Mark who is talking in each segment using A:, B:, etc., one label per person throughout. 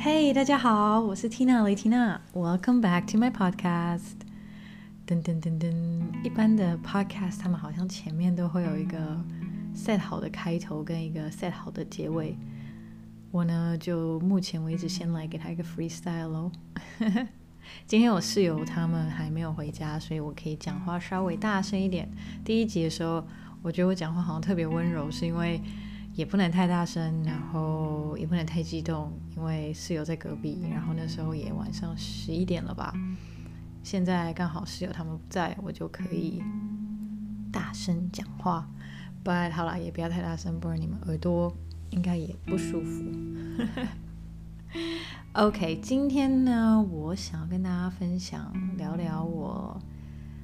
A: Hey，大家好，我是 Tina 雷缇娜，Welcome back to my podcast。噔噔噔噔，一般的 podcast 他们好像前面都会有一个 set 好的开头跟一个 set 好的结尾，我呢就目前为止先来给他一个 freestyle 咯。今天我室友他们还没有回家，所以我可以讲话稍微大声一点。第一集的时候，我觉得我讲话好像特别温柔，是因为。也不能太大声，然后也不能太激动，因为室友在隔壁。然后那时候也晚上十一点了吧，现在刚好室友他们不在，我就可以大声讲话。But 好了，也不要太大声，不然你们耳朵应该也不舒服。OK，今天呢，我想要跟大家分享聊聊我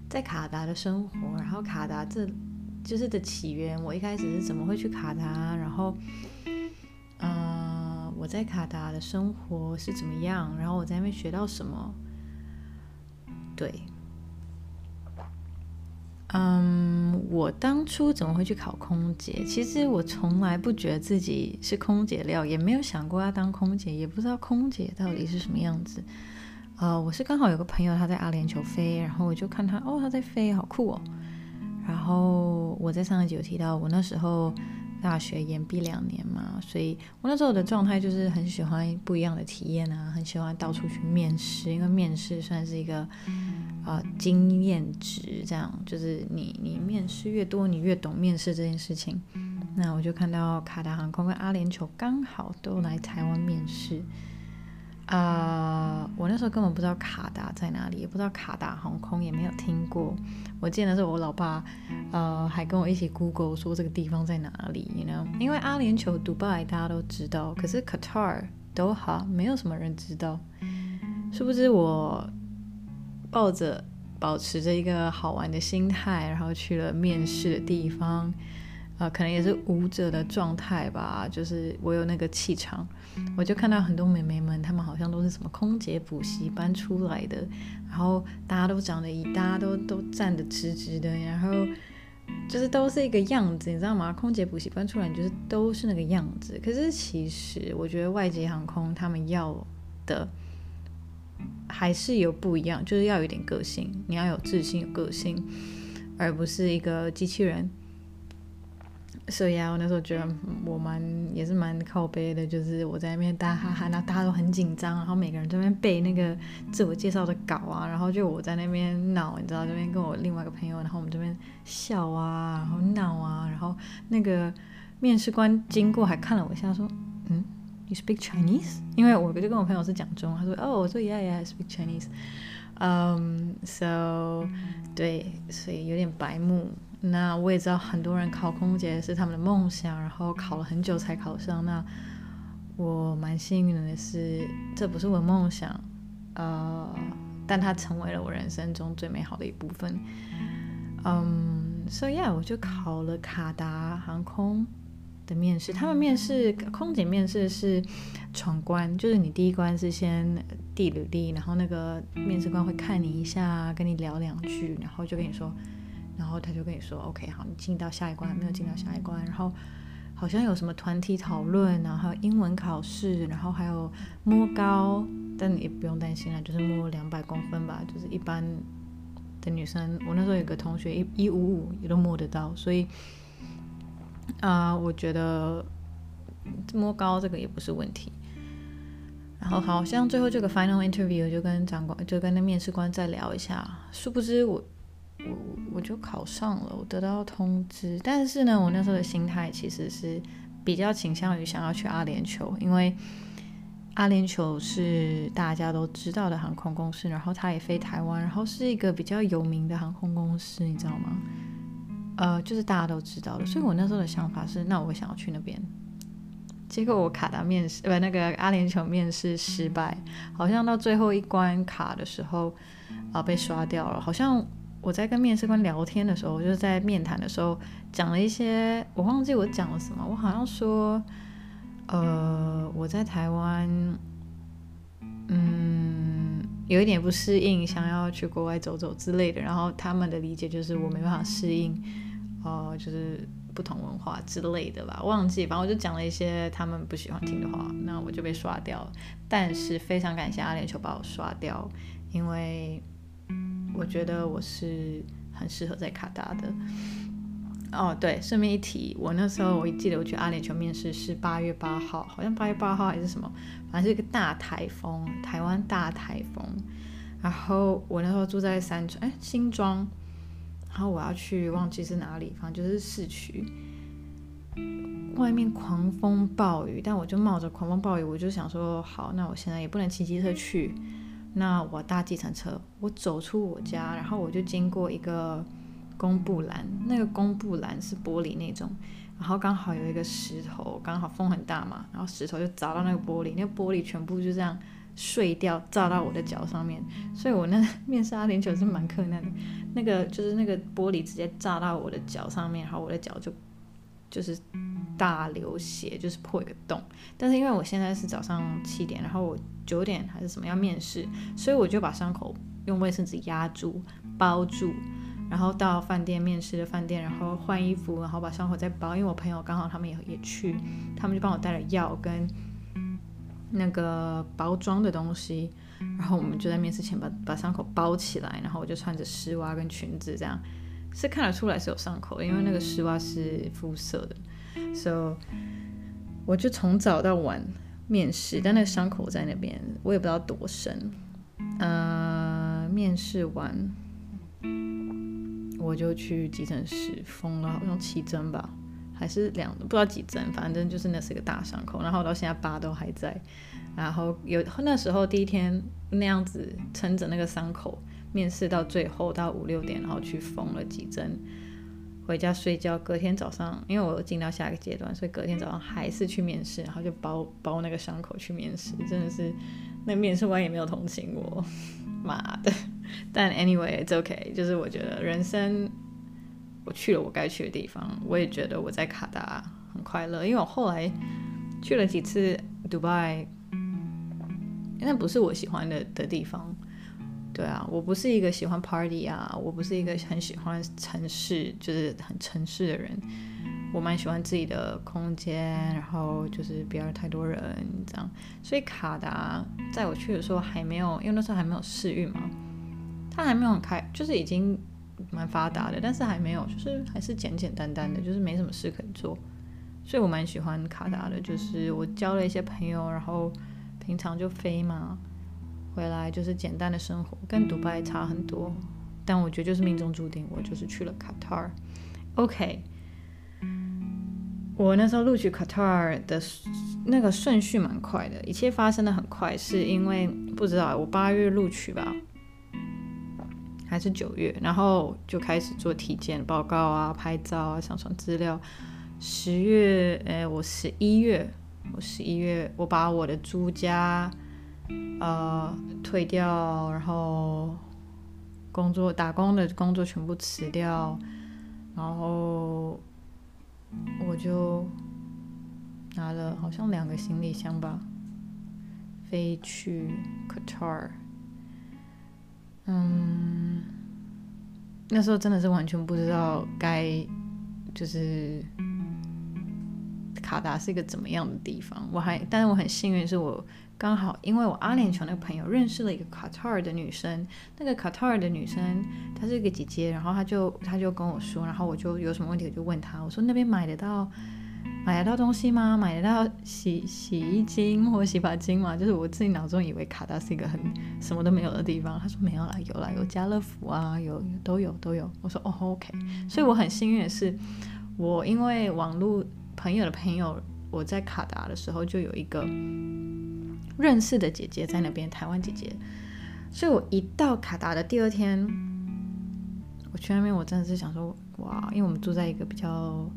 A: 在卡达的生活，然后卡达这。就是的起源，我一开始是怎么会去卡达，然后，嗯、我在卡达的生活是怎么样，然后我在那边学到什么，对，嗯，我当初怎么会去考空姐？其实我从来不觉得自己是空姐料，也没有想过要当空姐，也不知道空姐到底是什么样子。呃，我是刚好有个朋友他在阿联酋飞，然后我就看他，哦，他在飞，好酷哦。然后我在上一集有提到，我那时候大学延毕两年嘛，所以我那时候的状态就是很喜欢不一样的体验啊，很喜欢到处去面试，因为面试算是一个呃经验值，这样就是你你面试越多，你越懂面试这件事情。那我就看到卡达航空跟阿联酋刚好都来台湾面试。啊、我那时候根本不知道卡达在哪里，也不知道卡达航空，也没有听过。我记得是我老爸，呃，还跟我一起 Google 说这个地方在哪里，you know？因为阿联酋、迪拜大家都知道，可是 Qatar、多哈没有什么人知道。殊不知我抱着保持着一个好玩的心态，然后去了面试的地方。呃，可能也是舞者的状态吧，就是我有那个气场，我就看到很多美眉们，她们好像都是什么空姐补习班出来的，然后大家都长得一，大家都都站得直直的，然后就是都是一个样子，你知道吗？空姐补习班出来就是都是那个样子。可是其实我觉得外籍航空他们要的还是有不一样，就是要有点个性，你要有自信、有个性，而不是一个机器人。所以啊，我那时候觉得我蛮也是蛮靠背的，就是我在那边大哈哈，然后大家都很紧张，然后每个人在那边背那个自我介绍的稿啊，然后就我在那边闹，你知道这边跟我另外一个朋友，然后我们这边笑啊，然后闹啊，然后那个面试官经过还看了我一下，说，嗯，You speak Chinese？因为我就跟我朋友是讲中文，他说，哦，我说 Yeah yeah I speak Chinese。嗯，so 对，所以有点白目。那我也知道很多人考空姐是他们的梦想，然后考了很久才考上。那我蛮幸运的是，这不是我的梦想，呃，但它成为了我人生中最美好的一部分。嗯，so yeah，我就考了卡达航空的面试。他们面试空姐面试是闯关，就是你第一关是先递履历，然后那个面试官会看你一下，跟你聊两句，然后就跟你说。然后他就跟你说：“OK，好，你进到下一关，还没有进到下一关。然后好像有什么团体讨论，然后还有英文考试，然后还有摸高，但你也不用担心啦，就是摸两百公分吧，就是一般的女生。我那时候有个同学一一五五也都摸得到，所以啊、呃，我觉得摸高这个也不是问题。然后好像最后这个 final interview 就跟长官就跟那面试官再聊一下，殊不知我。”我我就考上了，我得到通知。但是呢，我那时候的心态其实是比较倾向于想要去阿联酋，因为阿联酋是大家都知道的航空公司，然后它也飞台湾，然后是一个比较有名的航空公司，你知道吗？呃，就是大家都知道的。所以我那时候的想法是，那我想要去那边。结果我卡达面试，不，那个阿联酋面试失败，好像到最后一关卡的时候啊，被刷掉了，好像。我在跟面试官聊天的时候，就是在面谈的时候讲了一些，我忘记我讲了什么。我好像说，呃，我在台湾，嗯，有一点不适应，想要去国外走走之类的。然后他们的理解就是我没办法适应，呃，就是不同文化之类的吧，忘记，反正我就讲了一些他们不喜欢听的话，那我就被刷掉了。但是非常感谢阿联酋把我刷掉，因为我觉得我是很适合在卡达的。哦，对，顺便一提，我那时候我记得我去阿联酋面试是八月八号，好像八月八号还是什么，反正是一个大台风，台湾大台风。然后我那时候住在三川，哎，新庄，然后我要去忘记是哪里，反正就是市区，外面狂风暴雨，但我就冒着狂风暴雨，我就想说，好，那我现在也不能骑机车去，那我搭计程车，我走出我家，然后我就经过一个。公布栏，那个公布栏是玻璃那种，然后刚好有一个石头，刚好风很大嘛，然后石头就砸到那个玻璃，那个玻璃全部就这样碎掉，炸到我的脚上面，所以我那面试阿联酋是蛮困难的，那个就是那个玻璃直接炸到我的脚上面，然后我的脚就就是大流血，就是破一个洞，但是因为我现在是早上七点，然后我九点还是什么要面试，所以我就把伤口用卫生纸压住包住。然后到饭店面试的饭店，然后换衣服，然后把伤口再包。因为我朋友刚好他们也也去，他们就帮我带了药跟那个包装的东西。然后我们就在面试前把把伤口包起来，然后我就穿着丝袜跟裙子，这样是看得出来是有伤口的，因为那个丝袜是肤色的。So 我就从早到晚面试，但那个伤口在那边，我也不知道多深。呃，面试完。我就去急诊室缝了，好像七针吧，还是两，不知道几针，反正就是那是个大伤口，然后到现在疤都还在。然后有那时候第一天那样子撑着那个伤口，面试到最后到五六点，然后去缝了几针，回家睡觉。隔天早上，因为我进到下一个阶段，所以隔天早上还是去面试，然后就包包那个伤口去面试，真的是那面试官也没有同情我，妈的。但 anyway，it's OK，就是我觉得人生，我去了我该去的地方，我也觉得我在卡达很快乐，因为我后来去了几次迪拜，那不是我喜欢的的地方。对啊，我不是一个喜欢 party 啊，我不是一个很喜欢城市，就是很城市的人。我蛮喜欢自己的空间，然后就是不要太多人这样。所以卡达在我去的时候还没有，因为那时候还没有试运嘛。它还没有很开，就是已经蛮发达的，但是还没有，就是还是简简单单的，就是没什么事可以做，所以我蛮喜欢卡达的。就是我交了一些朋友，然后平常就飞嘛，回来就是简单的生活，跟迪拜差很多。但我觉得就是命中注定，我就是去了卡塔尔。OK，我那时候录取卡塔尔的那个顺序蛮快的，一切发生的很快，是因为不知道我八月录取吧。还是九月，然后就开始做体检报告啊、拍照啊、上传资料。十月，哎，我十一月，我十一月，我把我的租家呃退掉，然后工作打工的工作全部辞掉，然后我就拿了好像两个行李箱吧，飞去 Qatar。嗯，那时候真的是完全不知道该就是卡达是一个怎么样的地方。我还，但是我很幸运，是我刚好因为我阿联酋那个朋友认识了一个卡塔尔的女生，那个卡塔尔的女生她是一个姐姐，然后她就她就跟我说，然后我就有什么问题我就问她，我说那边买得到。买得到东西吗？买得到洗洗衣精或洗发精吗？就是我自己脑中以为卡达是一个很什么都没有的地方。她说没有啦，有啦，有家乐福啊，有，有都有都有。我说哦，OK。所以我很幸运的是，我因为网络朋友的朋友，我在卡达的时候就有一个认识的姐姐在那边，台湾姐姐。所以我一到卡达的第二天，我去那边，我真的是想说哇，因为我们住在一个比较。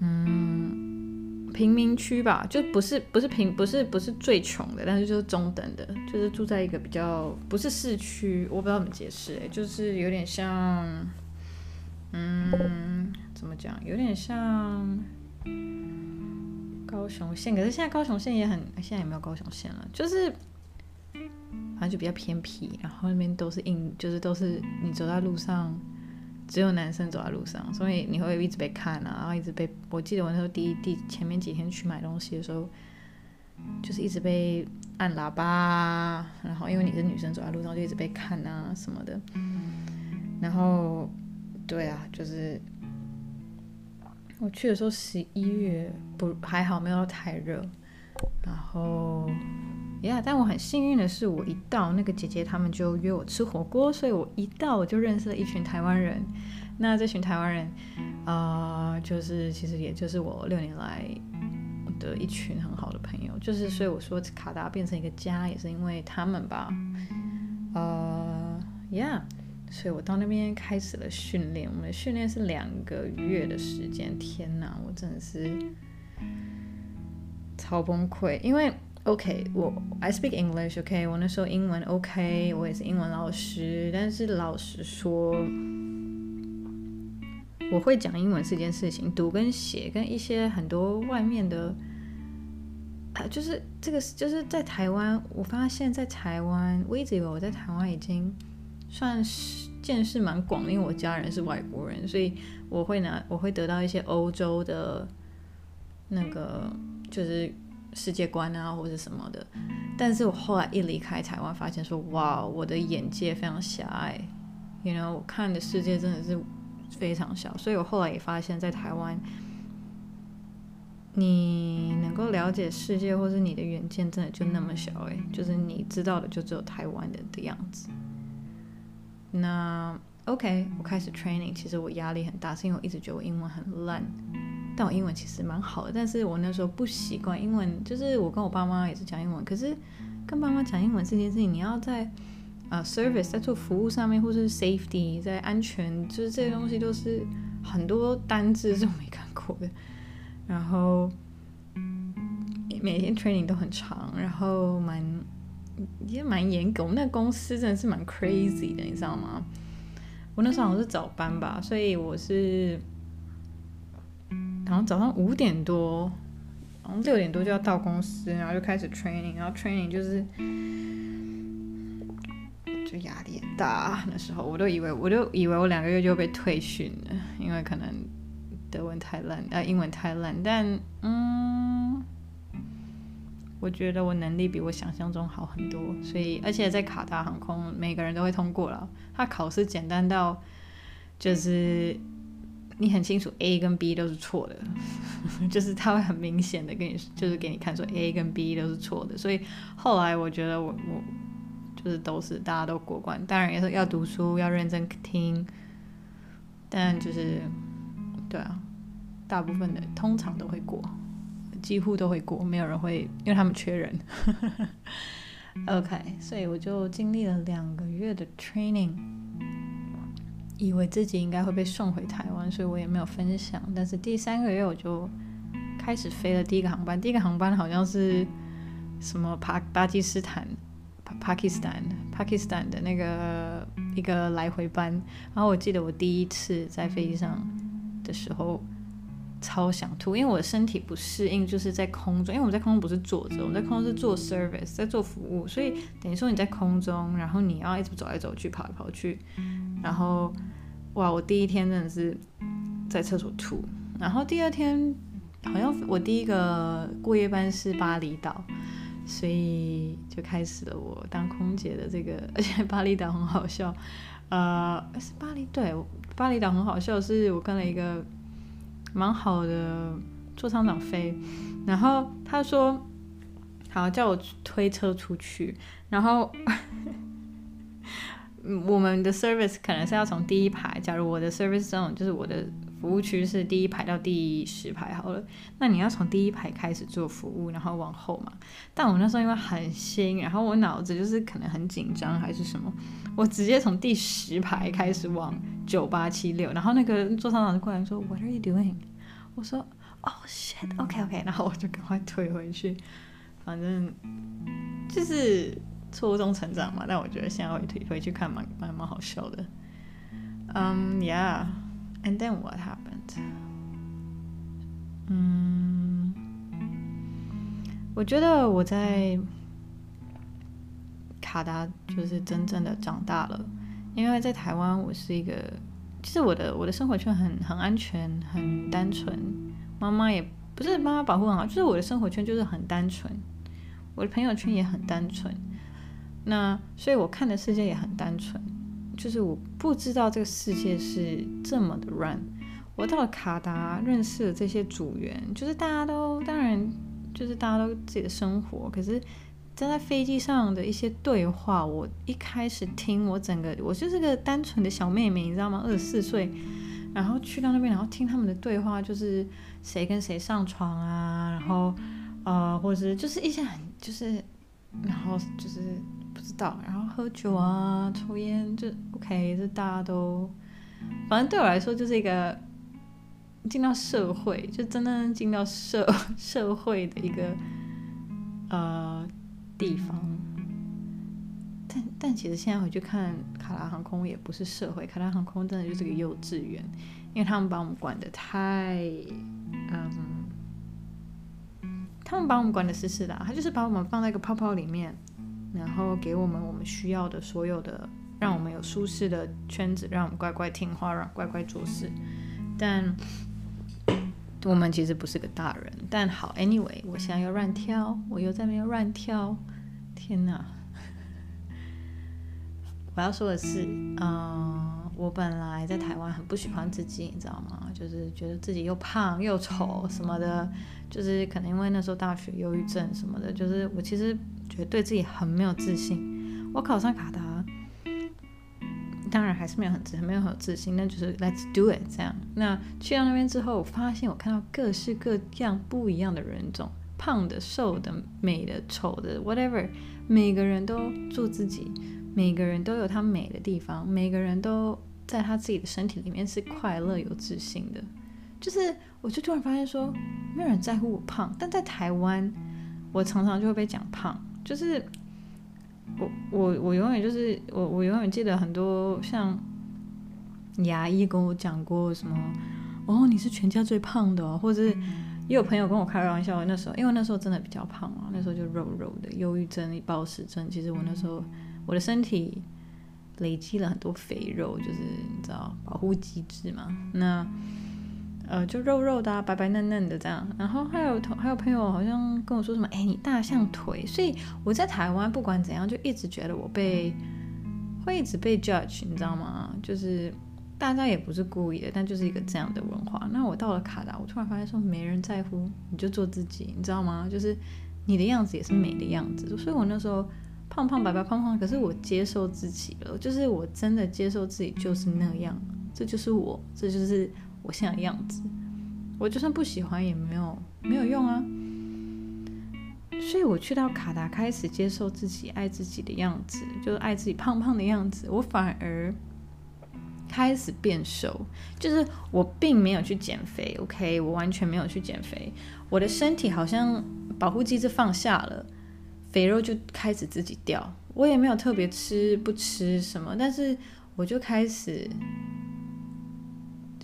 A: 嗯，贫民区吧，就不是不是贫，不是不是最穷的，但是就是中等的，就是住在一个比较不是市区，我不知道怎么解释，哎，就是有点像，嗯，怎么讲，有点像高雄县，可是现在高雄县也很，现在也没有高雄县了，就是反正就比较偏僻，然后那边都是硬，就是都是你走在路上。只有男生走在路上，所以你会一直被看啊，然后一直被。我记得我那时候第一第前面几天去买东西的时候，就是一直被按喇叭，然后因为你是女生走在路上就一直被看啊什么的。然后，对啊，就是我去的时候十一月不还好，没有太热。然后。呀，yeah, 但我很幸运的是，我一到那个姐姐他们就约我吃火锅，所以我一到我就认识了一群台湾人。那这群台湾人，啊、呃，就是其实也就是我六年来的一群很好的朋友。就是所以我说卡达变成一个家，也是因为他们吧。呃，呀，所以我到那边开始了训练。我们的训练是两个月的时间。天哪，我真的是超崩溃，因为。OK，我 I speak English OK，我那时候英文 OK，我也是英文老师。但是老实说，我会讲英文是件事情，读跟写跟一些很多外面的，啊，就是这个就是在台湾，我发现在台湾，我一直以为我在台湾已经算是见识蛮广，因为我家人是外国人，所以我会拿我会得到一些欧洲的那个就是。世界观啊，或者什么的，但是我后来一离开台湾，发现说，哇，我的眼界非常狭隘，you know，我看的世界真的是非常小，所以我后来也发现，在台湾，你能够了解世界，或是你的远见，真的就那么小，哎，就是你知道的就只有台湾的的样子。那 OK，我开始 training，其实我压力很大，是因为我一直觉得我英文很烂。但我英文其实蛮好的，但是我那时候不习惯英文，就是我跟我爸妈也是讲英文，可是跟爸妈讲英文这件事情，你要在呃 service 在做服务上面，或是 safety 在安全，就是这些东西都是很多单字是我没看过的，然后每天 training 都很长，然后蛮也蛮严格，我们那公司真的是蛮 crazy 的，你知道吗？我那时候好像是早班吧，所以我是。然后早上五点多，然后六点多就要到公司，然后就开始 training，然后 training 就是就压力很大。那时候我都以为，我都以为我两个月就被退训了，因为可能德文太烂，呃，英文太烂。但嗯，我觉得我能力比我想象中好很多，所以而且在卡达航空，每个人都会通过了。他考试简单到就是。你很清楚 A 跟 B 都是错的，就是他会很明显的跟你，就是给你看说 A 跟 B 都是错的，所以后来我觉得我我就是都是大家都过关，当然也是要读书要认真听，但就是对啊，大部分的通常都会过，几乎都会过，没有人会，因为他们缺人。OK，所以我就经历了两个月的 training。以为自己应该会被送回台湾，所以我也没有分享。但是第三个月我就开始飞了第一个航班，第一个航班好像是什么巴巴基斯坦、巴基斯坦、巴基斯坦的那个一个来回班。然后我记得我第一次在飞机上的时候超想吐，因为我的身体不适应，就是在空中，因为我们在空中不是坐着，我们在空中是做 service，在做服务，所以等于说你在空中，然后你要一直走来走去，跑来跑去。然后，哇！我第一天真的是在厕所吐。然后第二天，好像我第一个过夜班是巴厘岛，所以就开始了我当空姐的这个。而且巴厘岛很好笑，呃，是巴厘对，巴厘岛很好笑，是我跟了一个蛮好的坐舱长飞，然后他说好叫我推车出去，然后。我们的 service 可能是要从第一排，假如我的 service zone 就是我的服务区是第一排到第十排好了，那你要从第一排开始做服务，然后往后嘛。但我那时候因为很新，然后我脑子就是可能很紧张还是什么，我直接从第十排开始往九八七六，然后那个座舱长就过来说 What are you doing？我说 Oh shit，OK OK，然后我就赶快退回去，反正就是。错误中成长嘛，但我觉得现在回回去看蛮蛮蛮好笑的。嗯，Yeah、And then what happened？嗯，我觉得我在卡达就是真正的长大了，因为在台湾我是一个其实我的我的生活圈很很安全，很单纯。妈妈也不是妈妈保护很好，就是我的生活圈就是很单纯，我的朋友圈也很单纯。那所以我看的世界也很单纯，就是我不知道这个世界是这么的乱。我到了卡达，认识了这些组员，就是大家都当然就是大家都自己的生活，可是站在飞机上的一些对话，我一开始听，我整个我就是个单纯的小妹妹，你知道吗？二十四岁，然后去到那边，然后听他们的对话，就是谁跟谁上床啊，然后呃，或者是就是一些很就是，然后就是不知道，然后喝酒啊，抽烟，就 OK，就大家都，反正对我来说就是一个。进到社会，就真的进到社社会的一个呃地方，但但其实现在回去看卡拉航空也不是社会，卡拉航空真的就是个幼稚园，因为他们把我们管得太嗯，他们把我们管的死死的，他就是把我们放在一个泡泡里面，然后给我们我们需要的所有的，让我们有舒适的圈子，让我们乖乖听话，让乖乖做事，但。我们其实不是个大人，但好，anyway，我现在又乱跳，我又在那边乱跳，天哪！我要说的是，嗯，我本来在台湾很不喜欢自己，你知道吗？就是觉得自己又胖又丑什么的，就是可能因为那时候大学忧郁症什么的，就是我其实觉得对自己很没有自信。我考上卡达。当然还是没有很自，没有很有自信，那就是 Let's do it 这样。那去到那边之后，我发现我看到各式各样不一样的人种，胖的、瘦的、美的、丑的，whatever，每个人都做自己，每个人都有他美的地方，每个人都在他自己的身体里面是快乐、有自信的。就是，我就突然发现说，没有人在乎我胖，但在台湾，我常常就会被讲胖，就是。我我我永远就是我我永远记得很多像牙医跟我讲过什么哦，你是全家最胖的，或者是也有朋友跟我开玩笑，那时候因为那时候真的比较胖啊，那时候就肉肉的，忧郁症、暴食症，其实我那时候我的身体累积了很多肥肉，就是你知道保护机制嘛，那。呃，就肉肉的啊，白白嫩嫩的这样，然后还有同还有朋友好像跟我说什么，哎，你大象腿，所以我在台湾不管怎样，就一直觉得我被会一直被 judge，你知道吗？就是大家也不是故意的，但就是一个这样的文化。那我到了卡达，我突然发现说没人在乎，你就做自己，你知道吗？就是你的样子也是美的样子，所以我那时候胖胖白白胖胖，可是我接受自己了，就是我真的接受自己就是那样，这就是我，这就是。我现在的样子，我就算不喜欢也没有没有用啊。所以我去到卡达，开始接受自己、爱自己的样子，就是爱自己胖胖的样子。我反而开始变瘦，就是我并没有去减肥，OK，我完全没有去减肥。我的身体好像保护机制放下了，肥肉就开始自己掉。我也没有特别吃不吃什么，但是我就开始。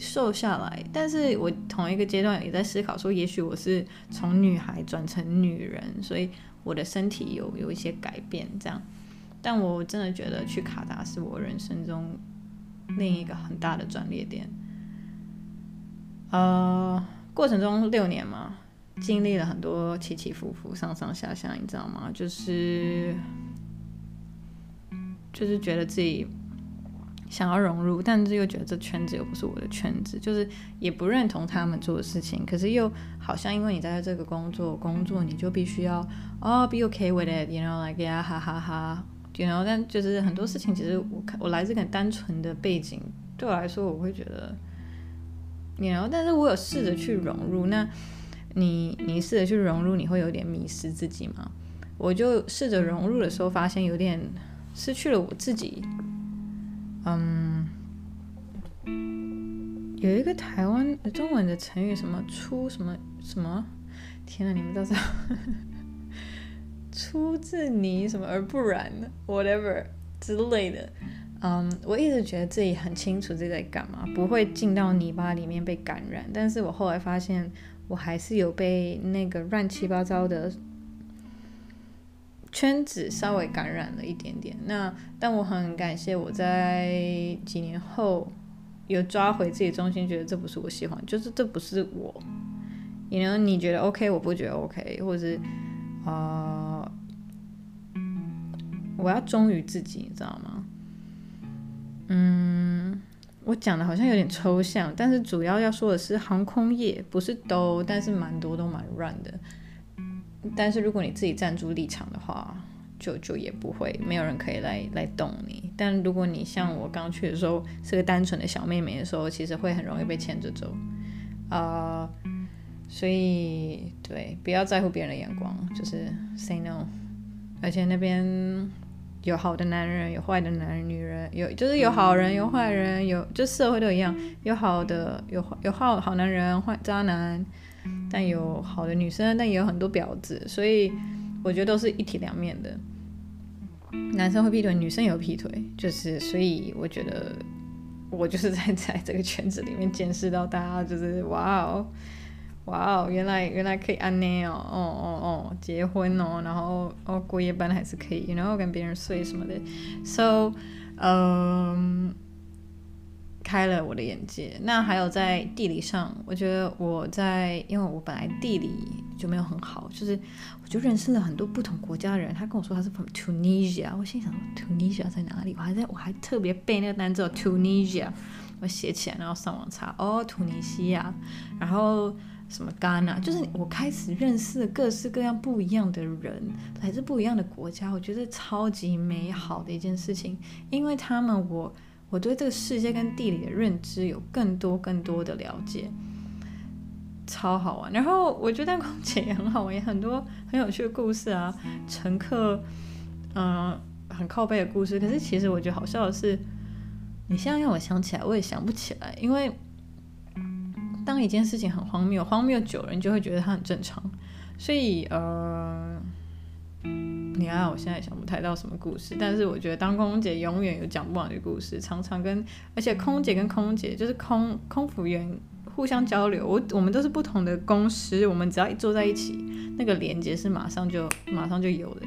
A: 瘦下来，但是我同一个阶段也在思考说，也许我是从女孩转成女人，所以我的身体有有一些改变这样。但我真的觉得去卡达是我人生中另一个很大的转捩点。呃，过程中六年嘛，经历了很多起起伏伏、上上下下，你知道吗？就是就是觉得自己。想要融入，但是又觉得这圈子又不是我的圈子，就是也不认同他们做的事情。可是又好像因为你在这个工作，工作你就必须要哦，be okay with it，you know，like yeah，哈哈哈，you know。但就是很多事情，其实我看我来自很单纯的背景，对我来说，我会觉得，you know。但是我有试着去融入。那你你试着去融入，你会有点迷失自己吗？我就试着融入的时候，发现有点失去了我自己。嗯，有一个台湾中文的成语，什么出什么什么？天哪，你们都知道？出自泥什么而不染，whatever 之类的。嗯，我一直觉得自己很清楚自己在干嘛，不会进到泥巴里面被感染。但是我后来发现，我还是有被那个乱七八糟的。圈子稍微感染了一点点，那但我很感谢我在几年后有抓回自己中心，觉得这不是我喜欢，就是这不是我。你呢？你觉得 OK，我不觉得 OK，或者是啊、我要忠于自己，你知道吗？嗯，我讲的好像有点抽象，但是主要要说的是航空业不是都，但是蛮多都蛮乱的。但是如果你自己站住立场的话，就就也不会，没有人可以来来动你。但如果你像我刚去的时候是个单纯的小妹妹的时候，其实会很容易被牵着走啊、所以对，不要在乎别人的眼光，就是 say no。而且那边有好的男人，有坏的男人、女人，有就是有好人，有坏人，有就社会都一样，有好的，有有好好男人，坏渣男，但有好的女生，但也有很多婊子，所以我觉得都是一体两面的。男生会劈腿，女生也有劈腿，就是，所以我觉得我就是在 在这个圈子里面见识到大家就是哇哦，哇哦，原来原来可以按呢哦，哦哦哦，结婚哦，然后哦过夜班还是可以，然后跟别人睡什么的，so，嗯。开了我的眼界。那还有在地理上，我觉得我在，因为我本来地理就没有很好，就是我就认识了很多不同国家的人。他跟我说他是 from Tunisia，我心想 Tunisia 在哪里？我还在我还特别背那个单词 Tunisia，我写起来，然后上网查，哦，突尼西亚，然后什么戛纳，就是我开始认识各式各样不一样的人，来自不一样的国家，我觉得超级美好的一件事情，因为他们我。我对这个世界跟地理的认知有更多更多的了解，超好玩。然后我觉得空姐也很好玩，也很多很有趣的故事啊，乘客，嗯、呃，很靠背的故事。可是其实我觉得好笑的是，你现在让我想起来，我也想不起来，因为当一件事情很荒谬，荒谬久了，你就会觉得它很正常。所以，呃。你看，我现在想不太到什么故事，但是我觉得当空姐永远有讲不完的故事，常常跟而且空姐跟空姐就是空空服员互相交流，我我们都是不同的公司，我们只要一坐在一起，那个连接是马上就马上就有的。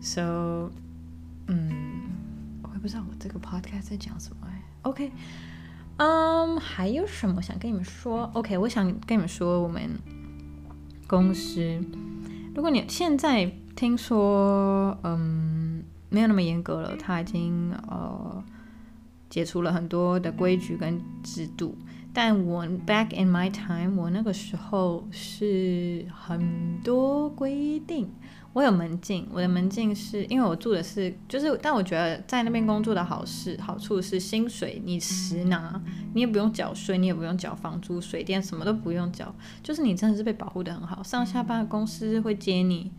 A: So，嗯，我也不知道我这个 podcast 在讲什么哎。OK，嗯、还有什么想跟你们说？OK，我想跟你们说我们公司，如果你现在。听说，嗯，没有那么严格了，他已经呃解除了很多的规矩跟制度。但我 back in my time，我那个时候是很多规定。我有门禁，我的门禁是因为我住的是，就是，但我觉得在那边工作的好事好处是薪水你实拿，你也不用缴税，你也不用缴房租、水电，什么都不用缴，就是你真的是被保护得很好。上下班的公司会接你。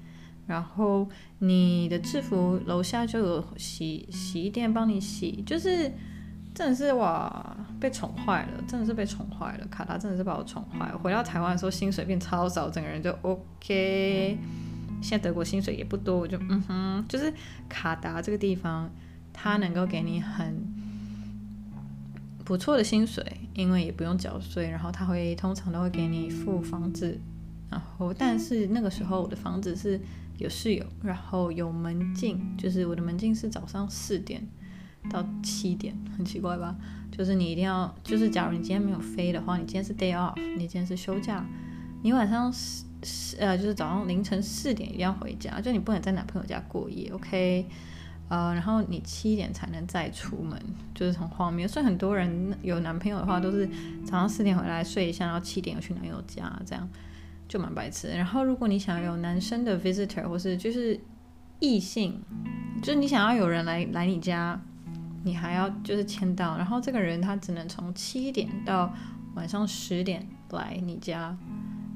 A: 然后你的制服楼下就有洗洗衣店帮你洗，就是真的是哇，被宠坏了，真的是被宠坏了。卡达真的是把我宠坏了。回到台湾的时候，薪水变超少，整个人就 OK。现在德国薪水也不多，我就嗯哼，就是卡达这个地方，它能够给你很不错的薪水，因为也不用缴税，然后他会通常都会给你付房子，然后但是那个时候我的房子是。有室友，然后有门禁，就是我的门禁是早上四点到七点，很奇怪吧？就是你一定要，就是假如你今天没有飞的话，你今天是 day off，你今天是休假，你晚上四呃，就是早上凌晨四点一定要回家，就你不能在男朋友家过夜，OK？呃，然后你七点才能再出门，就是很荒谬。所以很多人有男朋友的话，都是早上四点回来睡一下，然后七点又去男友家这样。就蛮白痴。然后，如果你想要有男生的 visitor，或是就是异性，就是你想要有人来来你家，你还要就是签到。然后这个人他只能从七点到晚上十点来你家，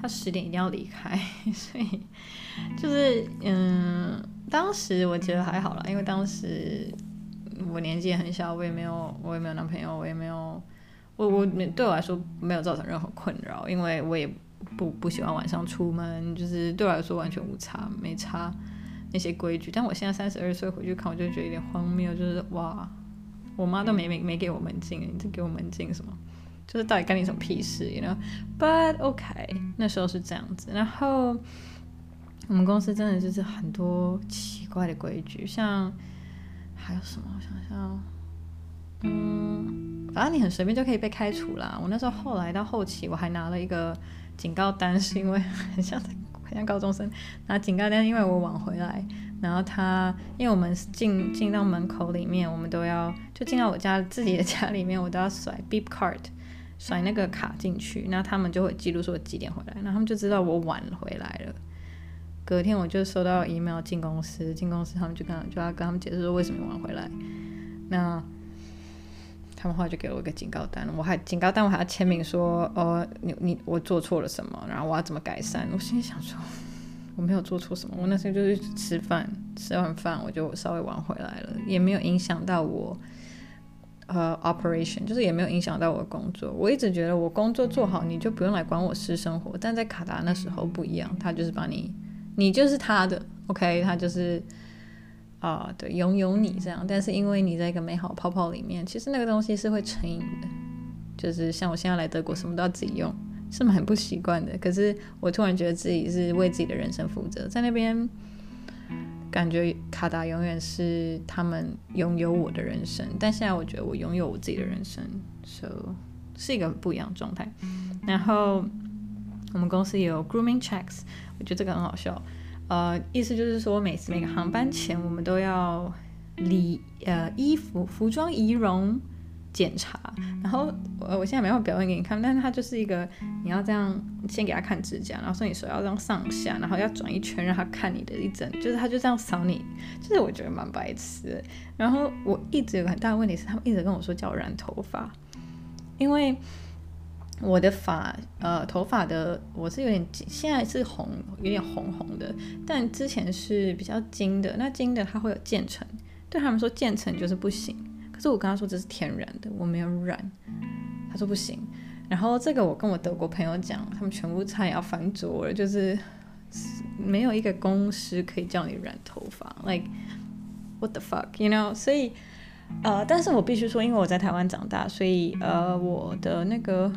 A: 他十点一定要离开。所以就是嗯，当时我觉得还好啦，因为当时我年纪也很小，我也没有我也没有男朋友，我也没有我我对我来说没有造成任何困扰，因为我也。不不喜欢晚上出门，就是对我来说完全无差，没差那些规矩。但我现在三十二岁回去看，我就觉得有点荒谬，就是哇，我妈都没没没给我门禁，你这给我门禁什么？就是到底干你什么屁事？You know？But OK，那时候是这样子。然后我们公司真的就是很多奇怪的规矩，像还有什么？我想想，嗯。反正你很随便就可以被开除啦。我那时候后来到后期，我还拿了一个警告单，是因为很像很像高中生拿警告单，因为我晚回来。然后他，因为我们进进到门口里面，我们都要就进到我家自己的家里面，我都要甩 beep card，甩那个卡进去，那他们就会记录说我几点回来，然后他们就知道我晚回来了。隔天我就收到 email 进公司，进公司他们就跟就要跟他们解释说为什么晚回来。那他们后来就给了我一个警告单，我还警告单我还要签名说，哦，你你我做错了什么，然后我要怎么改善。我心里想说，我没有做错什么，我那时候就是吃饭，吃完饭我就稍微晚回来了，也没有影响到我呃 operation，就是也没有影响到我的工作。我一直觉得我工作做好，你就不用来管我私生活。但在卡达那时候不一样，他就是把你。你就是他的，OK，他就是啊、对，拥有你这样。但是因为你在一个美好泡泡里面，其实那个东西是会成瘾的。就是像我现在来德国，什么都要自己用，是蛮不习惯的。可是我突然觉得自己是为自己的人生负责，在那边感觉卡达永远是他们拥有我的人生，但现在我觉得我拥有我自己的人生，so 是一个不一样的状态。然后我们公司也有 grooming checks。我觉得这个很好笑，呃，意思就是说，每次每个航班前，我们都要理呃衣服服装仪容检查。然后我我现在没有表演给你看，但是它就是一个你要这样先给他看指甲，然后说你手要这样上下，然后要转一圈让他看你的一整，就是他就这样扫你，就是我觉得蛮白痴。然后我一直有个很大的问题是，他们一直跟我说叫我染头发，因为。我的发，呃，头发的我是有点，现在是红，有点红红的，但之前是比较金的。那金的它会有渐层，对他们说渐层就是不行。可是我跟他说这是天然的，我没有染，他说不行。然后这个我跟我德国朋友讲，他们全部差点要翻桌了，就是没有一个公司可以叫你染头发，like what the fuck，you know？所以，呃，但是我必须说，因为我在台湾长大，所以呃，我的那个。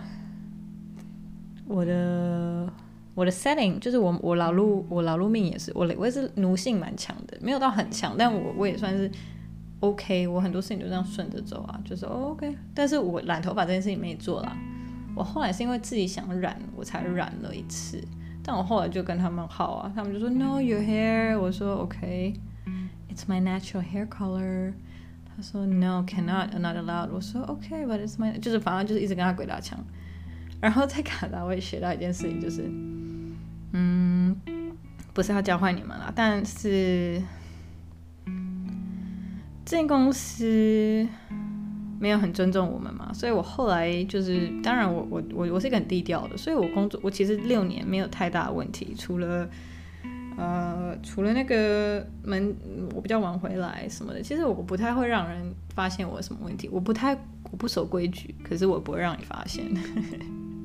A: 我的我的 setting 就是我我劳碌我劳碌命也是我我也是奴性蛮强的，没有到很强，但我我也算是 OK，我很多事情就这样顺着走啊，就是 OK。但是我染头发这件事情没做啦，我后来是因为自己想染，我才染了一次。但我后来就跟他们耗啊，他们就说 No your hair，我说 OK，It's my natural hair color。他说 No cannot not allowed，我说 OK，but it's my 就是反正就是一直跟他鬼打墙。然后在卡达，我也学到一件事情，就是，嗯，不是要教坏你们啦，但是，这公司没有很尊重我们嘛，所以我后来就是，当然我我我我是一个很低调的，所以我工作我其实六年没有太大的问题，除了，呃，除了那个门我比较晚回来什么的，其实我不太会让人发现我什么问题，我不太我不守规矩，可是我不会让你发现。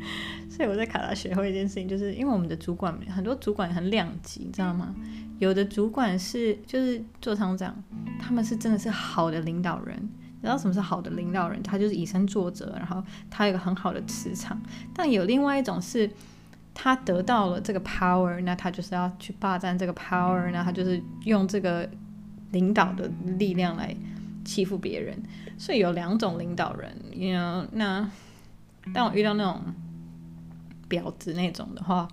A: 所以我在卡拉学会一件事情，就是因为我们的主管很多主管很两极，你知道吗？有的主管是就是做厂长，他们是真的是好的领导人。你知道什么是好的领导人？他就是以身作则，然后他有一个很好的磁场。但有另外一种是，他得到了这个 power，那他就是要去霸占这个 power，那他就是用这个领导的力量来欺负别人。所以有两种领导人，you know, 那。当我遇到那种婊子那种的话，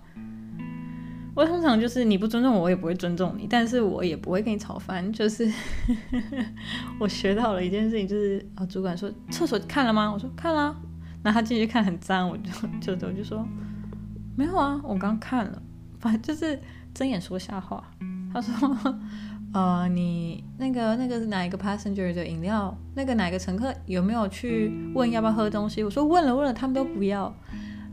A: 我通常就是你不尊重我，我也不会尊重你，但是我也不会跟你吵翻。就是 我学到了一件事情，就是啊，主管说厕所看了吗？我说看了。那他进去看很脏，我就就我就说没有啊，我刚看了。反正就是睁眼说瞎话。他说。呃，你那个那个是哪一个 passenger 的饮料？那个哪个乘客有没有去问要不要喝东西？我说问了问了，他们都不要。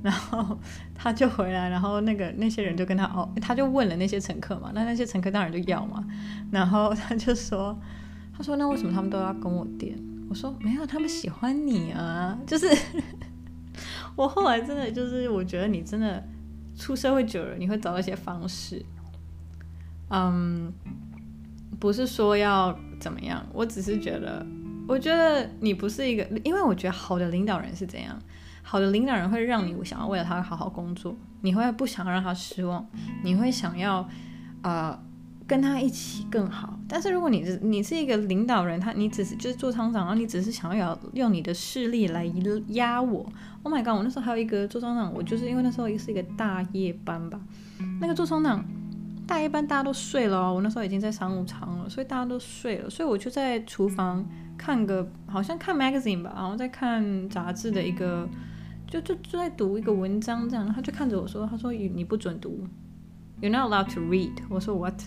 A: 然后他就回来，然后那个那些人就跟他哦，他就问了那些乘客嘛，那那些乘客当然就要嘛。然后他就说，他说那为什么他们都要跟我点？我说没有，他们喜欢你啊。就是 我后来真的就是，我觉得你真的出社会久了，你会找到一些方式。嗯。不是说要怎么样，我只是觉得，我觉得你不是一个，因为我觉得好的领导人是怎样，好的领导人会让你想要为了他好好工作，你会不想让他失望，你会想要，呃，跟他一起更好。但是如果你是你是一个领导人，他你只是就是做厂长，然后你只是想要用你的势力来压我。Oh my god！我那时候还有一个做厂长，我就是因为那时候也是一个大夜班吧。那个做厂长大夜班大家都睡了哦，我那时候已经在商务舱了，所以大家都睡了，所以我就在厨房看个好像看 magazine 吧，然后在看杂志的一个。就就就在读一个文章，这样，他就看着我说：“他说你你不准读，You're not allowed to read。”我说：“What？”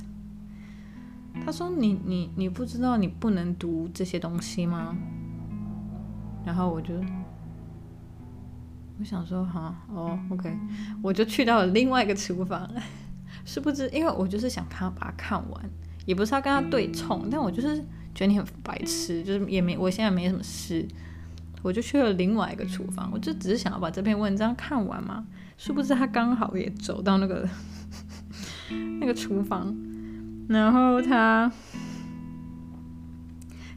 A: 他说你：“你你不知道你不能读这些东西吗？”然后我就我想说：“哈，哦，OK。”我就去到了另外一个厨房，殊不知，因为我就是想看把它看完，也不是要跟他对冲，但我就是觉得你很白痴，就是也没我现在没什么事。我就去了另外一个厨房，我就只是想要把这篇文章看完嘛。殊不知他刚好也走到那个 那个厨房，然后他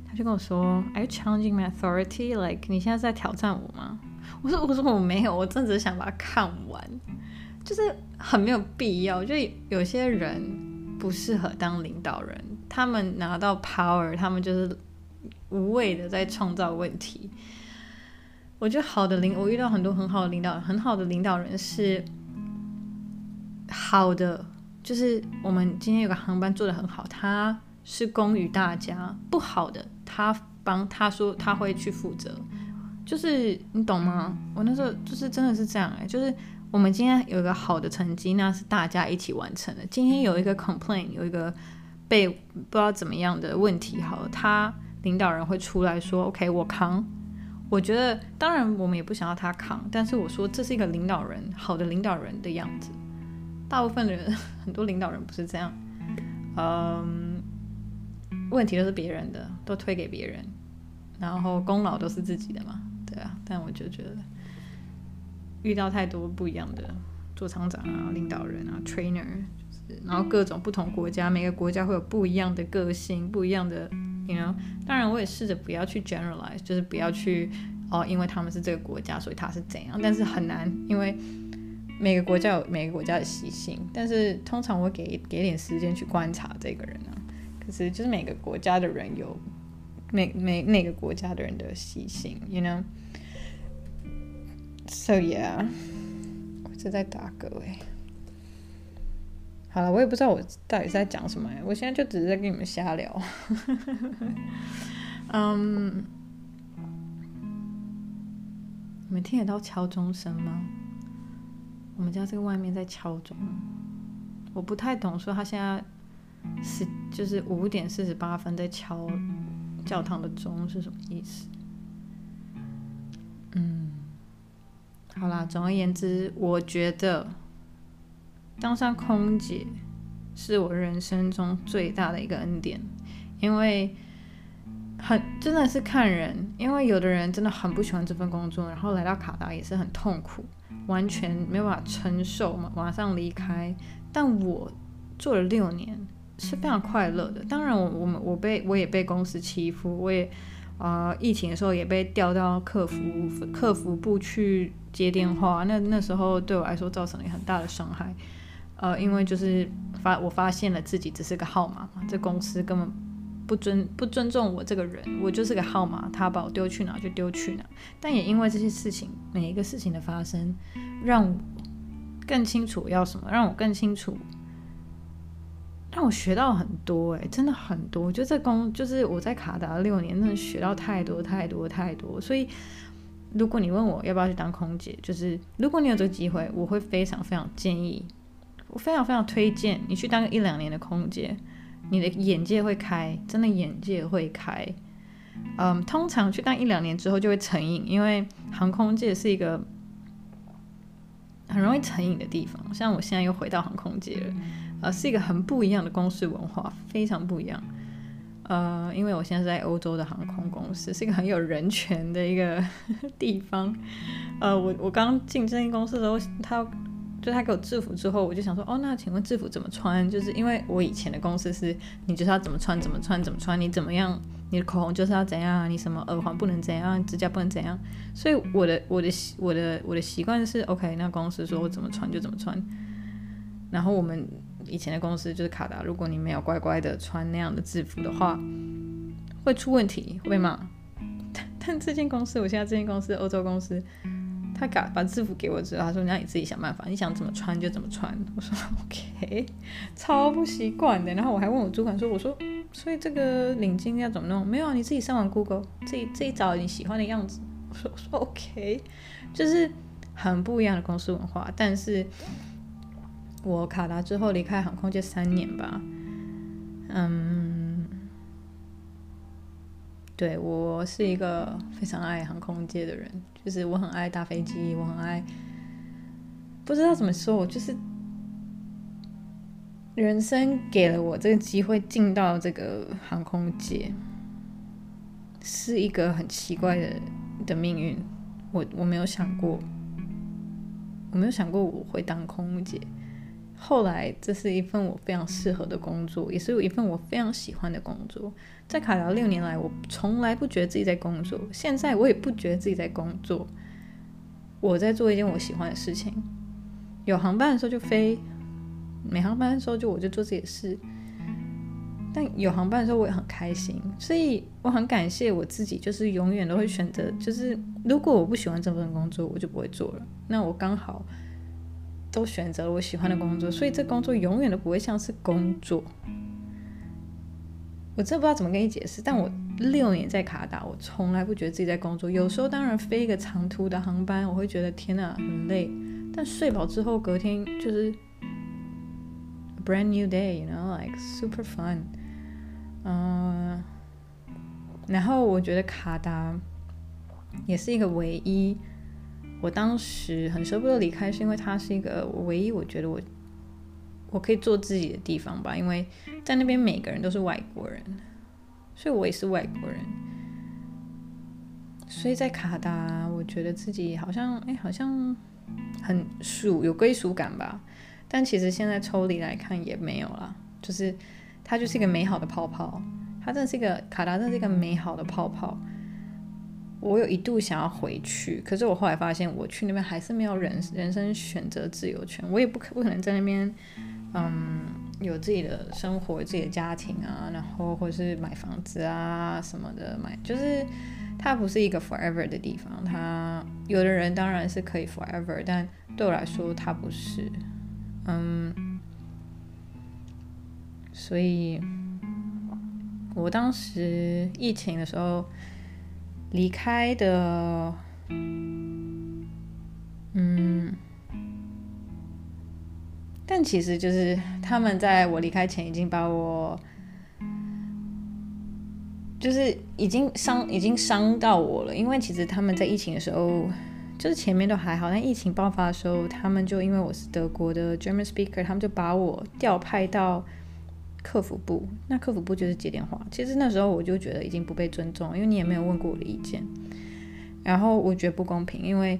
A: 他就跟我说：“Are you challenging my authority? Like 你现在在挑战我吗？”我说：“我说我没有，我真的只是想把它看完，就是很没有必要。就有些人不适合当领导人，他们拿到 power，他们就是无谓的在创造问题。”我觉得好的领，我遇到很多很好的领导人，很好的领导人是好的，就是我们今天有个航班做得很好，他是功于大家；不好的，他帮他说他会去负责，就是你懂吗？我那时候就是真的是这样哎、欸，就是我们今天有一个好的成绩，那是大家一起完成的。今天有一个 complaint，有一个被不知道怎么样的问题，好，他领导人会出来说，OK，我扛。我觉得，当然我们也不想要他扛，但是我说这是一个领导人，好的领导人的样子。大部分人，很多领导人不是这样，嗯，问题都是别人的，都推给别人，然后功劳都是自己的嘛，对啊。但我就觉得，遇到太多不一样的做厂长啊、领导人啊、trainer，就是，然后各种不同国家，每个国家会有不一样的个性，不一样的。You know? 当然，我也试着不要去 generalize，就是不要去哦，因为他们是这个国家，所以他是怎样。但是很难，因为每个国家有每个国家的习性。但是通常我给给点时间去观察这个人啊。可是就是每个国家的人有每每每个国家的人的习性，You know？So yeah，我一直在打嗝哎。好了，我也不知道我到底在讲什么。我现在就只是在跟你们瞎聊。嗯，你们听得到敲钟声吗？我们家这个外面在敲钟。我不太懂，说他现在是就是五点四十八分在敲教堂的钟是什么意思？嗯，好啦，总而言之，我觉得。当上空姐是我人生中最大的一个恩典，因为很真的是看人，因为有的人真的很不喜欢这份工作，然后来到卡达也是很痛苦，完全没有办法承受嘛，马上离开。但我做了六年是非常快乐的。当然我，我我们我被我也被公司欺负，我也啊、疫情的时候也被调到客服客服部去接电话，那那时候对我来说造成了很大的伤害。呃，因为就是发我发现了自己只是个号码嘛，这公司根本不尊不尊重我这个人，我就是个号码，他把我丢去哪就丢去哪。但也因为这些事情，每一个事情的发生，让我更清楚要什么，让我更清楚，让我学到很多，诶，真的很多。就这工就是我在卡达六年，真的学到太多太多太多。所以，如果你问我要不要去当空姐，就是如果你有这个机会，我会非常非常建议。我非常非常推荐你去当个一两年的空姐，你的眼界会开，真的眼界会开。嗯，通常去当一两年之后就会成瘾，因为航空界是一个很容易成瘾的地方。像我现在又回到航空界了，呃，是一个很不一样的公司文化，非常不一样。呃，因为我现在是在欧洲的航空公司，是一个很有人权的一个 地方。呃，我我刚进这间公司的时候，他。就他给我制服之后，我就想说，哦，那请问制服怎么穿？就是因为我以前的公司是，你就是要怎么穿怎么穿怎么穿，你怎么样，你的口红就是要怎样，你什么耳环不能怎样，指甲不能怎样。所以我的我的我的我的习惯是，OK，那公司说我怎么穿就怎么穿。然后我们以前的公司就是卡达，如果你没有乖乖的穿那样的制服的话，会出问题，会被骂。但但这间公司，我现在这间公司欧洲公司，他把把制服给我之后，他说：“那你自己想办法，你想怎么穿就怎么穿。”我说：“OK。”超不习惯的。然后我还问我主管说：“我说，所以这个领巾要怎么弄？没有啊，你自己上网 Google，自己自己找你喜欢的样子。”我说：“我说 OK。”就是很不一样的公司文化。但是我卡达之后离开航空界三年吧，嗯，对，我是一个非常爱航空界的人。就是我很爱搭飞机，我很爱，不知道怎么说，我就是人生给了我这个机会进到这个航空界，是一个很奇怪的的命运。我我没有想过，我没有想过我会当空姐。后来这是一份我非常适合的工作，也是一份我非常喜欢的工作。在卡达六年来，我从来不觉得自己在工作，现在我也不觉得自己在工作。我在做一件我喜欢的事情，有航班的时候就飞，没航班的时候就我就做自己的事。但有航班的时候我也很开心，所以我很感谢我自己，就是永远都会选择，就是如果我不喜欢这份工作，我就不会做了。那我刚好。都选择了我喜欢的工作，所以这工作永远都不会像是工作。我真不知道怎么跟你解释，但我六年在卡达，我从来不觉得自己在工作。有时候当然飞一个长途的航班，我会觉得天哪，很累。但睡饱之后，隔天就是 brand new day，you know, like super fun。嗯，然后我觉得卡达也是一个唯一。我当时很舍不得离开，是因为它是一个我唯一我觉得我我可以做自己的地方吧。因为在那边每个人都是外国人，所以我也是外国人。所以在卡达，我觉得自己好像哎，好像很属有归属感吧。但其实现在抽离来看也没有啦，就是它就是一个美好的泡泡，它真是一个卡达，真的是一个美好的泡泡。我有一度想要回去，可是我后来发现，我去那边还是没有人人生选择自由权。我也不可不可能在那边，嗯，有自己的生活、自己的家庭啊，然后或是买房子啊什么的，买就是它不是一个 forever 的地方。它有的人当然是可以 forever，但对我来说，它不是。嗯，所以我当时疫情的时候。离开的，嗯，但其实就是他们在我离开前已经把我，就是已经伤，已经伤到我了。因为其实他们在疫情的时候，就是前面都还好，但疫情爆发的时候，他们就因为我是德国的 German speaker，他们就把我调派到。客服部，那客服部就是接电话。其实那时候我就觉得已经不被尊重，因为你也没有问过我的意见。然后我觉得不公平，因为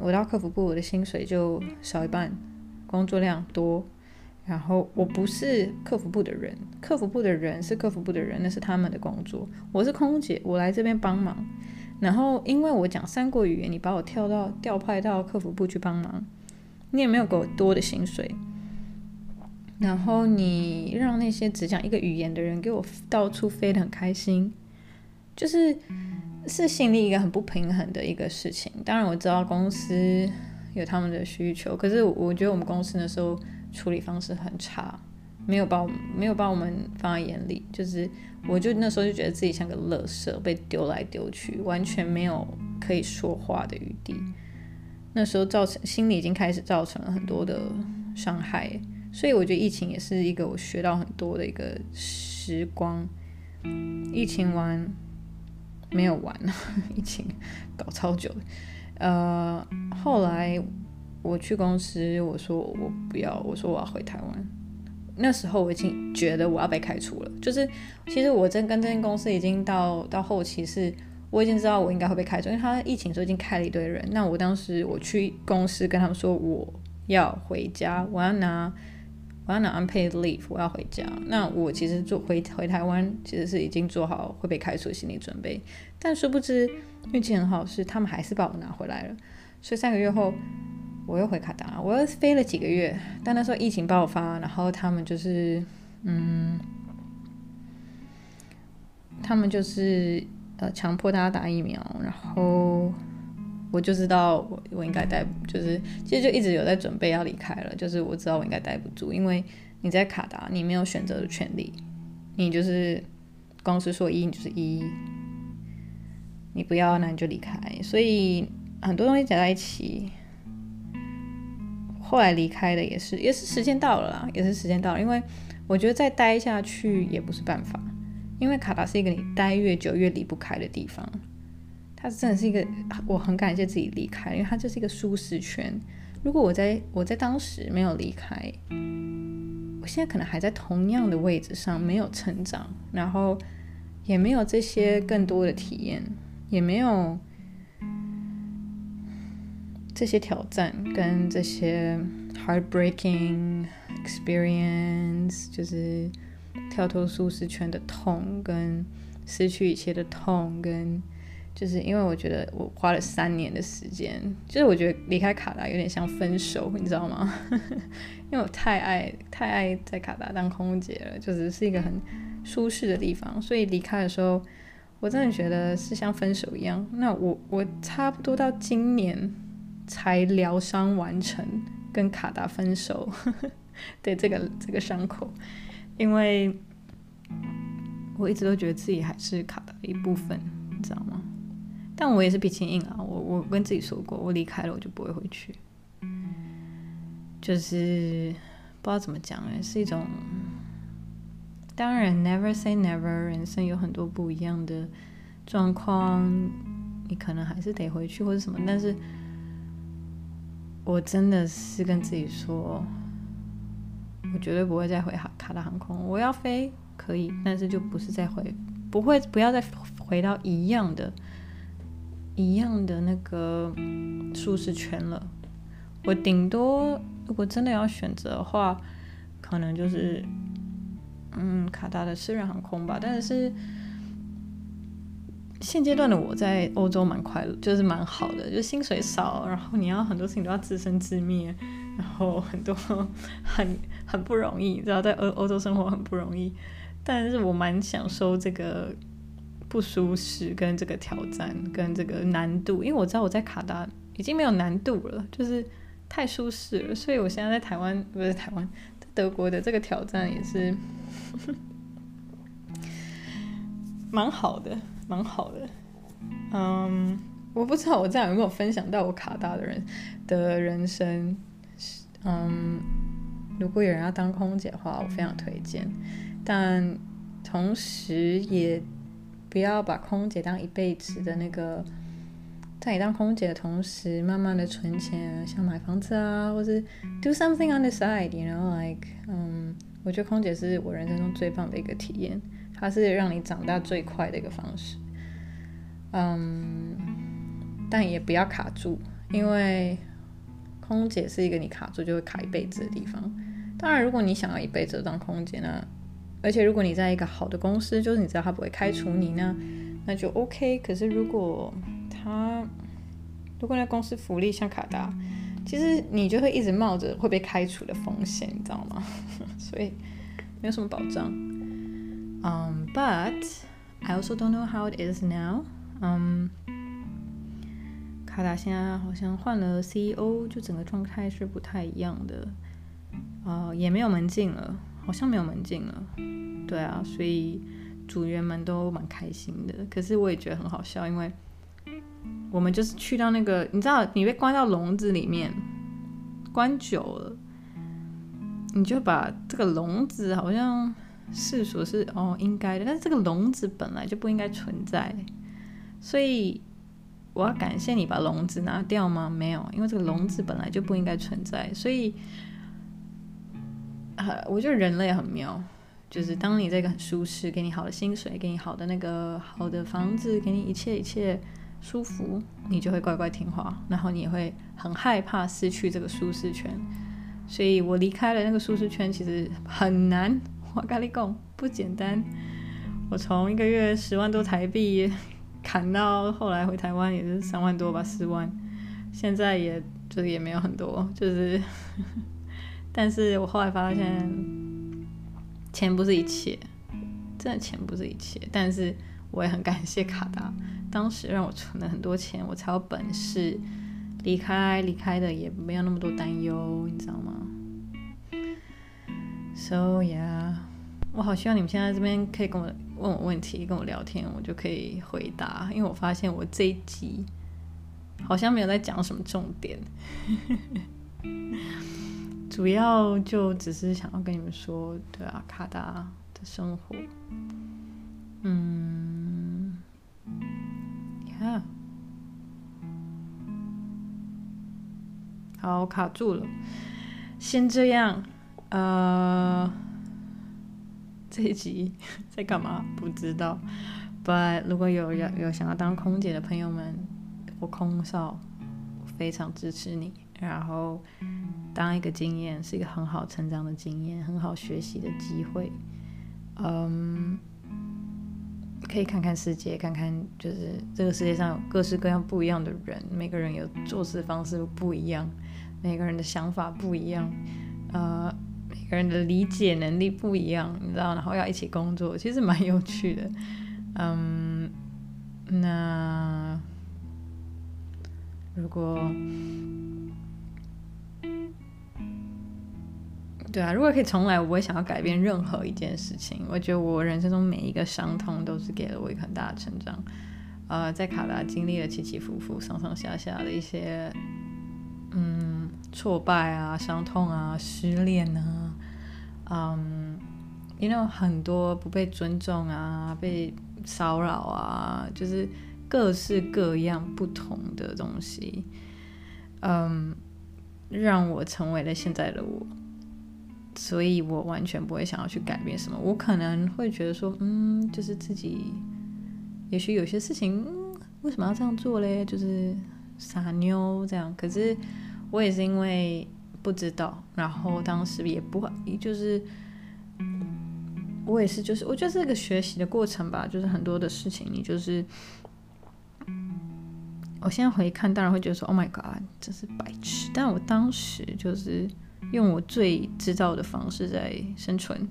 A: 我到客服部，我的薪水就少一半，工作量多。然后我不是客服部的人，客服部的人是客服部的人，那是他们的工作。我是空姐，我来这边帮忙。然后因为我讲三国语言，你把我跳到调派到客服部去帮忙，你也没有给我多的薪水。然后你让那些只讲一个语言的人给我到处飞得很开心，就是是心里一个很不平衡的一个事情。当然我知道公司有他们的需求，可是我觉得我们公司那时候处理方式很差，没有把我没有把我们放在眼里。就是我就那时候就觉得自己像个垃圾，被丢来丢去，完全没有可以说话的余地。那时候造成心里已经开始造成了很多的伤害。所以我觉得疫情也是一个我学到很多的一个时光。疫情完没有完，疫情搞超久。呃，后来我去公司，我说我不要，我说我要回台湾。那时候我已经觉得我要被开除了。就是其实我真跟这间公司已经到到后期是，我已经知道我应该会被开除，因为他疫情时候已经开了一堆人。那我当时我去公司跟他们说我要回家，我要拿。我要拿 unpaid leave，我要回家。那我其实做回回台湾，其实是已经做好会被开除的心理准备。但殊不知运气很好，是他们还是把我拿回来了。所以三个月后，我又回卡达，我又飞了几个月，但那时候疫情爆发，然后他们就是，嗯，他们就是呃强迫大家打疫苗，然后我就知道我我应该待，就是其实就一直有在准备要离开了，就是我知道我应该待不住，因为你在卡达，你没有选择的权利，你就是公司说一你就是一，你不要那你就离开，所以很多东西加在一起。后来离开的也是，也是时间到了啦，也是时间到了。因为我觉得再待下去也不是办法，因为卡达是一个你待越久越离不开的地方。它真的是一个，我很感谢自己离开，因为它就是一个舒适圈。如果我在我在当时没有离开，我现在可能还在同样的位置上，没有成长，然后也没有这些更多的体验，也没有。这些挑战跟这些 heartbreaking experience，就是跳脱舒适圈的痛，跟失去一切的痛，跟就是因为我觉得我花了三年的时间，就是我觉得离开卡达有点像分手，你知道吗？因为我太爱太爱在卡达当空姐了，就是是一个很舒适的地方，所以离开的时候，我真的觉得是像分手一样。那我我差不多到今年。才疗伤完成，跟卡达分手，对这个这个伤口，因为我一直都觉得自己还是卡达的一部分，你知道吗？但我也是脾气硬啊，我我跟自己说过，我离开了我就不会回去，就是不知道怎么讲哎，是一种，当然 never say never，人生有很多不一样的状况，你可能还是得回去或者什么，但是。我真的是跟自己说，我绝对不会再回卡达航空。我要飞可以，但是就不是再回，不会不要再回到一样的、一样的那个舒适圈了。我顶多如果真的要选择的话，可能就是嗯卡达的私人航空吧，但是。现阶段的我在欧洲蛮快乐，就是蛮好的，就薪水少，然后你要很多事情都要自生自灭，然后很多很很不容易，知道在欧欧洲生活很不容易，但是我蛮享受这个不舒适跟这个挑战跟这个难度，因为我知道我在卡达已经没有难度了，就是太舒适了，所以我现在在台湾不是台湾，德国的这个挑战也是 蛮好的。蛮好的，嗯，我不知道我这样有没有分享到我卡达的人的人生，嗯，如果有人要当空姐的话，我非常推荐，但同时也不要把空姐当一辈子的那个，在你当空姐的同时，慢慢的存钱，像买房子啊，或是 do something on the side，you know，like，嗯，我觉得空姐是我人生中最棒的一个体验。它是让你长大最快的一个方式，嗯，但也不要卡住，因为空姐是一个你卡住就会卡一辈子的地方。当然，如果你想要一辈子当空姐呢，而且如果你在一个好的公司，就是你知道他不会开除你呢，那就 OK。可是如果他如果那公司福利像卡达，其实你就会一直冒着会被开除的风险，你知道吗？所以没有什么保障。Um, but I also don't know how it is now. Um, 卡达现在好像换了 CEO，就整个状态是不太一样的。呃，也没有门禁了，好像没有门禁了。对啊，所以组员们都蛮开心的。可是我也觉得很好笑，因为我们就是去到那个，你知道，你被关到笼子里面，关久了，你就把这个笼子好像。是说，是哦，应该的。但是这个笼子本来就不应该存在，所以我要感谢你把笼子拿掉吗？没有，因为这个笼子本来就不应该存在。所以，呃，我觉得人类很妙，就是当你这个很舒适，给你好的薪水，给你好的那个好的房子，给你一切一切舒服，你就会乖乖听话，然后你也会很害怕失去这个舒适圈。所以我离开了那个舒适圈，其实很难。我跟你讲不简单，我从一个月十万多台币砍到后来回台湾也是三万多吧，四万，现在也就是也没有很多，就是，但是我后来发现，钱不是一切，真的钱不是一切，但是我也很感谢卡达，当时让我存了很多钱，我才有本事离开，离开的也没有那么多担忧，你知道吗？So yeah，我好希望你们现在这边可以跟我问我问题，跟我聊天，我就可以回答，因为我发现我这一集。好像没有在讲什么重点，主要就只是想要跟你们说，对啊，卡达的生活，嗯，Yeah，好，卡住了，先这样，呃，这一集在干嘛？不知道，But 如果有要有想要当空姐的朋友们。我空少，我非常支持你。然后，当一个经验是一个很好成长的经验，很好学习的机会。嗯，可以看看世界，看看就是这个世界上有各式各样不一样的人，每个人有做事方式不一样，每个人的想法不一样，呃，每个人的理解能力不一样，你知道？然后要一起工作，其实蛮有趣的。嗯，那。如果，对啊，如果可以重来，我不会想要改变任何一件事情。我觉得我人生中每一个伤痛都是给了我一个很大的成长。呃，在卡达经历了起起伏伏、上上下下的一些，嗯，挫败啊、伤痛啊、失恋啊，嗯，因为很多不被尊重啊、被骚扰啊，就是。各式各样不同的东西，嗯，让我成为了现在的我，所以我完全不会想要去改变什么。我可能会觉得说，嗯，就是自己，也许有些事情，为什么要这样做嘞？就是傻妞这样。可是我也是因为不知道，然后当时也不会，就是我也是，就是我觉得是一个学习的过程吧。就是很多的事情，你就是。我现在回看，当然会觉得说：“Oh my god，真是白痴！”但我当时就是用我最知道的方式在生存，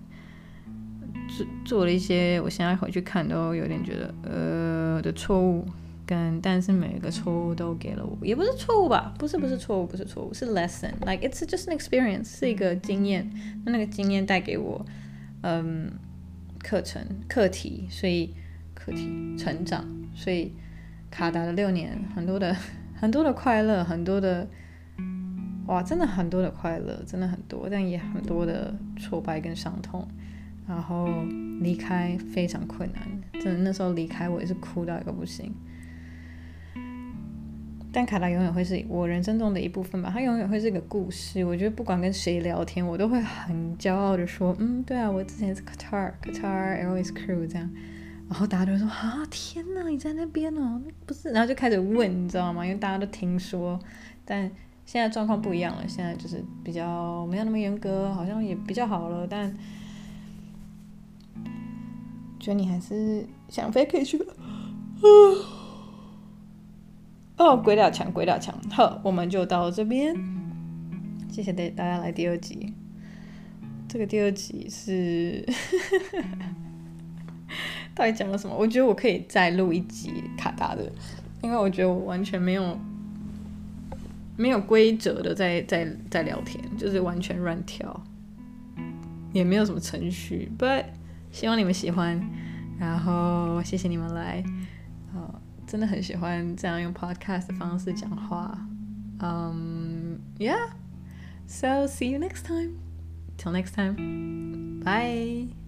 A: 做做了一些我现在回去看都有点觉得呃的错误，跟但是每一个错误都给了我，也不是错误吧？不是，不是错误，不是错误，是 lesson，like it's just an experience，是一个经验。那那个经验带给我嗯课程课题，所以课题成长，所以。卡达的六年，很多的很多的快乐，很多的哇，真的很多的快乐，真的很多，但也很多的挫败跟伤痛。然后离开非常困难，真的那时候离开我也是哭到一个不行。但卡达永远会是我人生中的一部分吧，它永远会是一个故事。我觉得不管跟谁聊天，我都会很骄傲的说，嗯，对啊，我之前是 Qatar Qatar L S crew 这样。然后大家都说啊，天哪，你在那边哦？不是，然后就开始问，你知道吗？因为大家都听说，但现在状况不一样了，现在就是比较没有那么严格，好像也比较好了。但觉得你还是想飞可以去。哦，鬼打墙，鬼打墙。好，我们就到这边。谢谢大家来第二集。这个第二集是。到底讲了什么？我觉得我可以再录一集卡达的，因为我觉得我完全没有没有规则的在在在聊天，就是完全乱跳，也没有什么程序。But 希望你们喜欢，然后谢谢你们来，呃，真的很喜欢这样用 podcast 的方式讲话。Um, yeah, so see you next time. Till next time, bye.